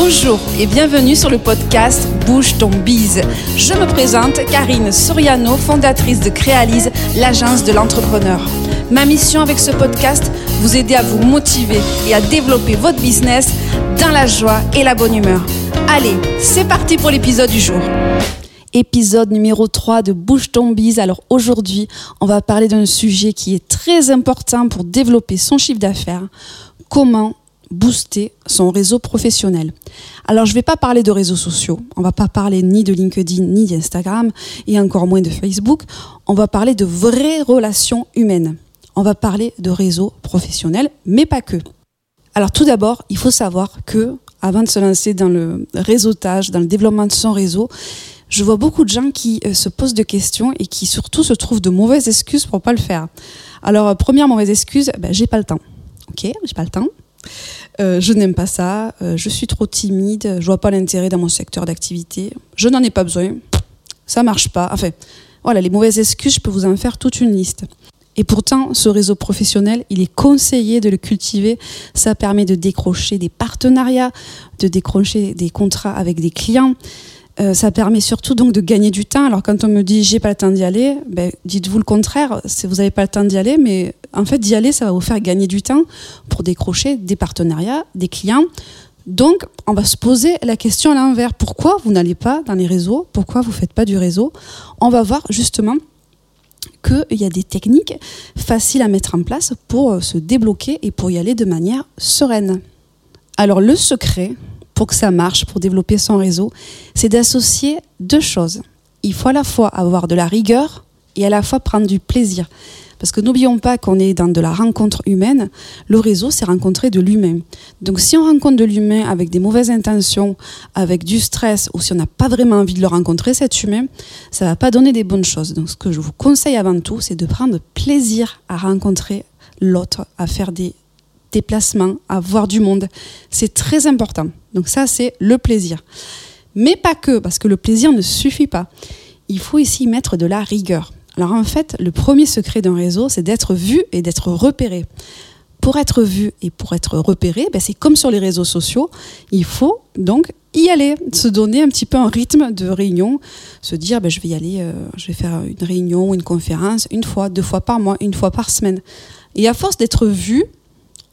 Bonjour et bienvenue sur le podcast Bouge ton bise. Je me présente Karine Soriano, fondatrice de Créalise, l'agence de l'entrepreneur. Ma mission avec ce podcast, vous aider à vous motiver et à développer votre business dans la joie et la bonne humeur. Allez, c'est parti pour l'épisode du jour. Épisode numéro 3 de Bouge ton bise. Alors aujourd'hui, on va parler d'un sujet qui est très important pour développer son chiffre d'affaires. Comment booster son réseau professionnel. Alors je ne vais pas parler de réseaux sociaux, on va pas parler ni de LinkedIn ni d'Instagram et encore moins de Facebook, on va parler de vraies relations humaines. On va parler de réseaux professionnels, mais pas que. Alors tout d'abord, il faut savoir que avant de se lancer dans le réseautage, dans le développement de son réseau, je vois beaucoup de gens qui euh, se posent des questions et qui surtout se trouvent de mauvaises excuses pour pas le faire. Alors première mauvaise excuse, ben, j'ai pas le temps. Ok, j'ai pas le temps. Euh, je n'aime pas ça, euh, je suis trop timide, je vois pas l'intérêt dans mon secteur d'activité, je n'en ai pas besoin, ça marche pas. Enfin, voilà, les mauvaises excuses, je peux vous en faire toute une liste. Et pourtant, ce réseau professionnel, il est conseillé de le cultiver. Ça permet de décrocher des partenariats, de décrocher des contrats avec des clients. Euh, ça permet surtout donc de gagner du temps. Alors quand on me dit j'ai pas le temps d'y aller, ben, dites-vous le contraire. Vous n'avez pas le temps d'y aller, mais en fait d'y aller, ça va vous faire gagner du temps pour décrocher des partenariats, des clients. Donc on va se poser la question à l'envers. Pourquoi vous n'allez pas dans les réseaux? Pourquoi vous faites pas du réseau? On va voir justement qu'il y a des techniques faciles à mettre en place pour euh, se débloquer et pour y aller de manière sereine. Alors le secret, pour que ça marche, pour développer son réseau, c'est d'associer deux choses. Il faut à la fois avoir de la rigueur et à la fois prendre du plaisir. Parce que n'oublions pas qu'on est dans de la rencontre humaine. Le réseau, c'est rencontrer de l'humain. Donc si on rencontre de l'humain avec des mauvaises intentions, avec du stress, ou si on n'a pas vraiment envie de le rencontrer, cet humain, ça va pas donner des bonnes choses. Donc ce que je vous conseille avant tout, c'est de prendre plaisir à rencontrer l'autre, à faire des déplacements, à voir du monde. C'est très important. Donc ça, c'est le plaisir. Mais pas que, parce que le plaisir ne suffit pas. Il faut ici mettre de la rigueur. Alors en fait, le premier secret d'un réseau, c'est d'être vu et d'être repéré. Pour être vu et pour être repéré, ben c'est comme sur les réseaux sociaux, il faut donc y aller, se donner un petit peu un rythme de réunion, se dire ben je vais y aller, euh, je vais faire une réunion ou une conférence une fois, deux fois par mois, une fois par semaine. Et à force d'être vu,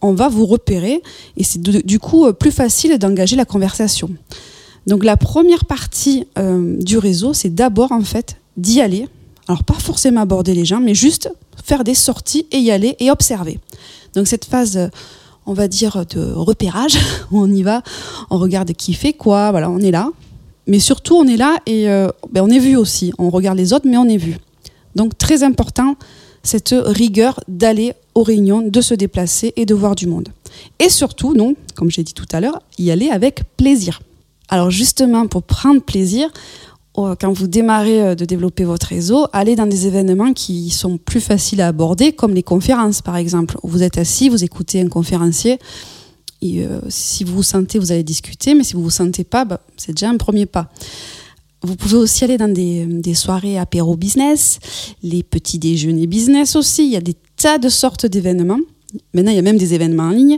on va vous repérer et c'est du coup euh, plus facile d'engager la conversation. Donc la première partie euh, du réseau, c'est d'abord en fait d'y aller. Alors pas forcément aborder les gens, mais juste faire des sorties et y aller et observer. Donc cette phase, euh, on va dire de repérage, on y va, on regarde qui fait quoi, voilà, on est là. Mais surtout on est là et ben, on est vu aussi. On regarde les autres, mais on est vu. Donc très important cette rigueur d'aller aux réunions, de se déplacer et de voir du monde. Et surtout, non, comme j'ai dit tout à l'heure, y aller avec plaisir. Alors justement, pour prendre plaisir, oh, quand vous démarrez euh, de développer votre réseau, allez dans des événements qui sont plus faciles à aborder, comme les conférences par exemple. Vous êtes assis, vous écoutez un conférencier. Et, euh, si vous vous sentez, vous allez discuter, mais si vous vous sentez pas, bah, c'est déjà un premier pas. Vous pouvez aussi aller dans des, soirées apéro business, les petits déjeuners business aussi. Il y a des tas de sortes d'événements. Maintenant, il y a même des événements en ligne.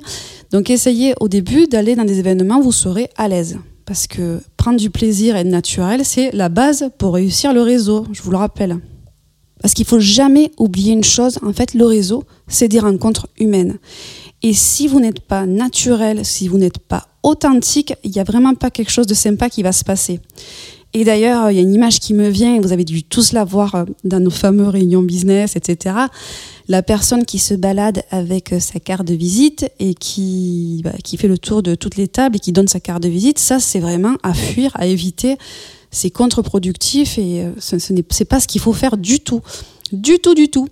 Donc, essayez au début d'aller dans des événements où vous serez à l'aise. Parce que prendre du plaisir et être naturel, c'est la base pour réussir le réseau, je vous le rappelle. Parce qu'il faut jamais oublier une chose, en fait, le réseau, c'est des rencontres humaines. Et si vous n'êtes pas naturel, si vous n'êtes pas authentique, il n'y a vraiment pas quelque chose de sympa qui va se passer. Et d'ailleurs, il y a une image qui me vient, et vous avez dû tous la voir euh, dans nos fameuses réunions business, etc. La personne qui se balade avec euh, sa carte de visite et qui, bah, qui fait le tour de toutes les tables et qui donne sa carte de visite, ça, c'est vraiment à fuir, à éviter. C'est contre-productif et euh, ce, n'est pas ce qu'il faut faire du tout. Du tout, du tout.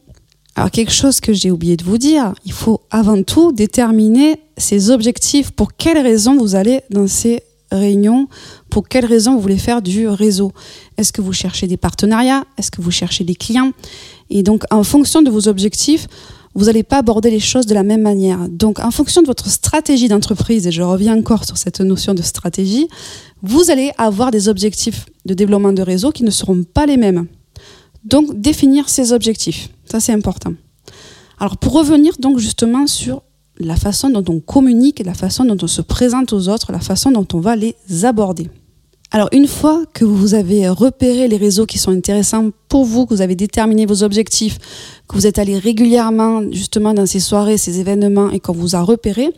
Alors quelque chose que j'ai oublié de vous dire, il faut avant tout déterminer ses objectifs. Pour quelles raisons vous allez dans ces réunion, pour quelles raisons vous voulez faire du réseau? Est-ce que vous cherchez des partenariats? Est-ce que vous cherchez des clients? Et donc, en fonction de vos objectifs, vous n'allez pas aborder les choses de la même manière. Donc, en fonction de votre stratégie d'entreprise, et je reviens encore sur cette notion de stratégie, vous allez avoir des objectifs de développement de réseau qui ne seront pas les mêmes. Donc, définir ces objectifs, ça c'est important. Alors, pour revenir donc justement sur la façon dont on communique, la façon dont on se présente aux autres, la façon dont on va les aborder. Alors une fois que vous avez repéré les réseaux qui sont intéressants pour vous, que vous avez déterminé vos objectifs, que vous êtes allé régulièrement justement dans ces soirées, ces événements et qu'on vous a repéré,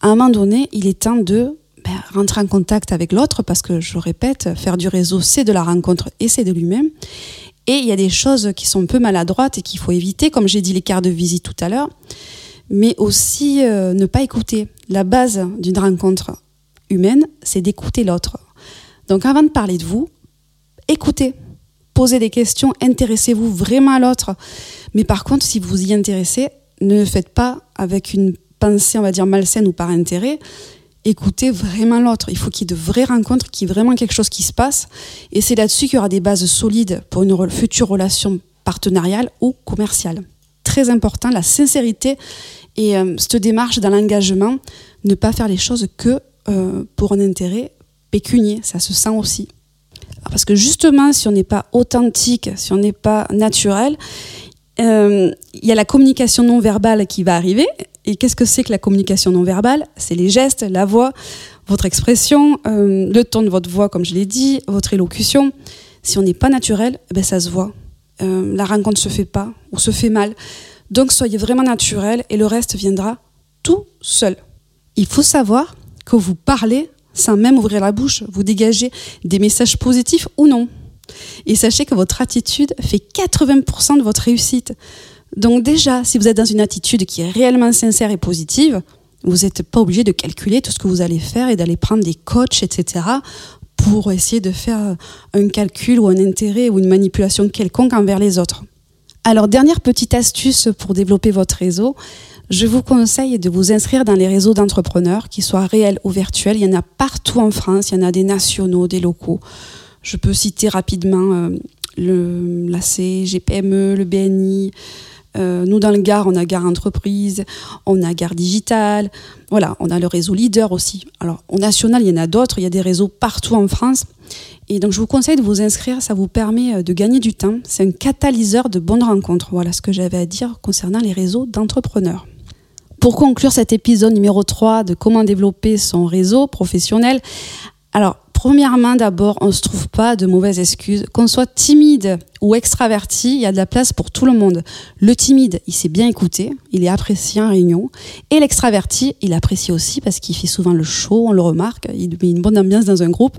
à un moment donné, il est temps de ben, rentrer en contact avec l'autre parce que je répète, faire du réseau, c'est de la rencontre et c'est de lui-même. Et il y a des choses qui sont un peu maladroites et qu'il faut éviter, comme j'ai dit les cartes de visite tout à l'heure, mais aussi euh, ne pas écouter. La base d'une rencontre humaine, c'est d'écouter l'autre. Donc avant de parler de vous, écoutez, posez des questions, intéressez-vous vraiment à l'autre. Mais par contre, si vous y intéressez, ne le faites pas avec une pensée, on va dire, malsaine ou par intérêt écoutez vraiment l'autre. Il faut qu'il y ait de vraies rencontres, qu'il y ait vraiment quelque chose qui se passe. Et c'est là-dessus qu'il y aura des bases solides pour une future relation partenariale ou commerciale. Très important, la sincérité et euh, cette démarche dans l'engagement, ne pas faire les choses que euh, pour un intérêt pécunier, ça se sent aussi. Parce que justement, si on n'est pas authentique, si on n'est pas naturel, euh, il y a la communication non verbale qui va arriver et qu'est-ce que c'est que la communication non verbale? C'est les gestes, la voix, votre expression, le ton de votre voix, comme je l'ai dit, votre élocution. Si on n'est pas naturel, eh ben ça se voit. La rencontre se fait pas ou se fait mal. Donc soyez vraiment naturel et le reste viendra tout seul. Il faut savoir que vous parlez sans même ouvrir la bouche, vous dégagez des messages positifs ou non. Et sachez que votre attitude fait 80% de votre réussite. Donc déjà, si vous êtes dans une attitude qui est réellement sincère et positive, vous n'êtes pas obligé de calculer tout ce que vous allez faire et d'aller prendre des coachs, etc., pour essayer de faire un calcul ou un intérêt ou une manipulation quelconque envers les autres. Alors, dernière petite astuce pour développer votre réseau, je vous conseille de vous inscrire dans les réseaux d'entrepreneurs, qu'ils soient réels ou virtuels. Il y en a partout en France, il y en a des nationaux, des locaux. Je peux citer rapidement euh, le, la CGPME, le BNI, euh, nous, dans le Gard, on a Gare Entreprise, on a Gare Digital, voilà, on a le réseau Leader aussi. Alors, au national, il y en a d'autres, il y a des réseaux partout en France. Et donc, je vous conseille de vous inscrire, ça vous permet euh, de gagner du temps. C'est un catalyseur de bonnes rencontres. Voilà ce que j'avais à dire concernant les réseaux d'entrepreneurs. Pour conclure cet épisode numéro 3 de comment développer son réseau professionnel, alors Premièrement, d'abord, on ne se trouve pas de mauvaises excuses. Qu'on soit timide ou extraverti, il y a de la place pour tout le monde. Le timide, il sait bien écouter, il est apprécié en réunion. Et l'extraverti, il apprécie aussi parce qu'il fait souvent le show, on le remarque, il met une bonne ambiance dans un groupe.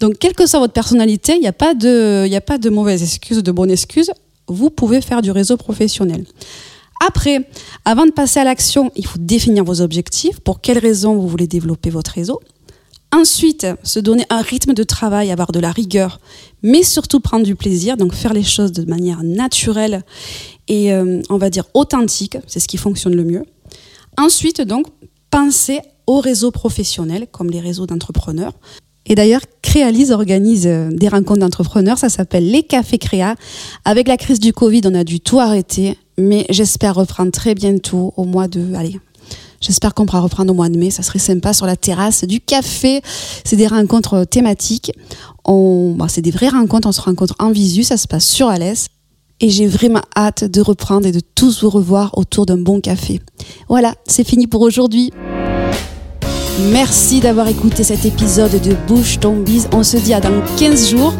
Donc, quelle que soit votre personnalité, il n'y a pas de, a pas de mauvaises excuses, de bonnes excuses. Vous pouvez faire du réseau professionnel. Après, avant de passer à l'action, il faut définir vos objectifs. Pour quelles raisons vous voulez développer votre réseau? Ensuite, se donner un rythme de travail, avoir de la rigueur, mais surtout prendre du plaisir, donc faire les choses de manière naturelle et euh, on va dire authentique, c'est ce qui fonctionne le mieux. Ensuite, donc, penser aux réseaux professionnels, comme les réseaux d'entrepreneurs. Et d'ailleurs, Créalise organise euh, des rencontres d'entrepreneurs, ça s'appelle les cafés créa. Avec la crise du Covid, on a dû tout arrêter, mais j'espère reprendre très bientôt, au mois de, allez, J'espère qu'on pourra reprendre au mois de mai. Ça serait sympa sur la terrasse du café. C'est des rencontres thématiques. C'est des vraies rencontres. On se rencontre en visu. Ça se passe sur Alès. Et j'ai vraiment hâte de reprendre et de tous vous revoir autour d'un bon café. Voilà, c'est fini pour aujourd'hui. Merci d'avoir écouté cet épisode de Bouche ton bise. On se dit à dans 15 jours.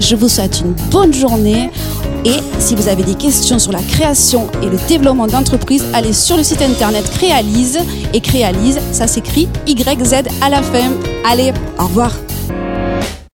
Je vous souhaite une bonne journée. Et si vous avez des questions sur la création et le développement d'entreprise, allez sur le site internet Créalise. Et Créalise, ça s'écrit YZ à la fin. Allez, au revoir.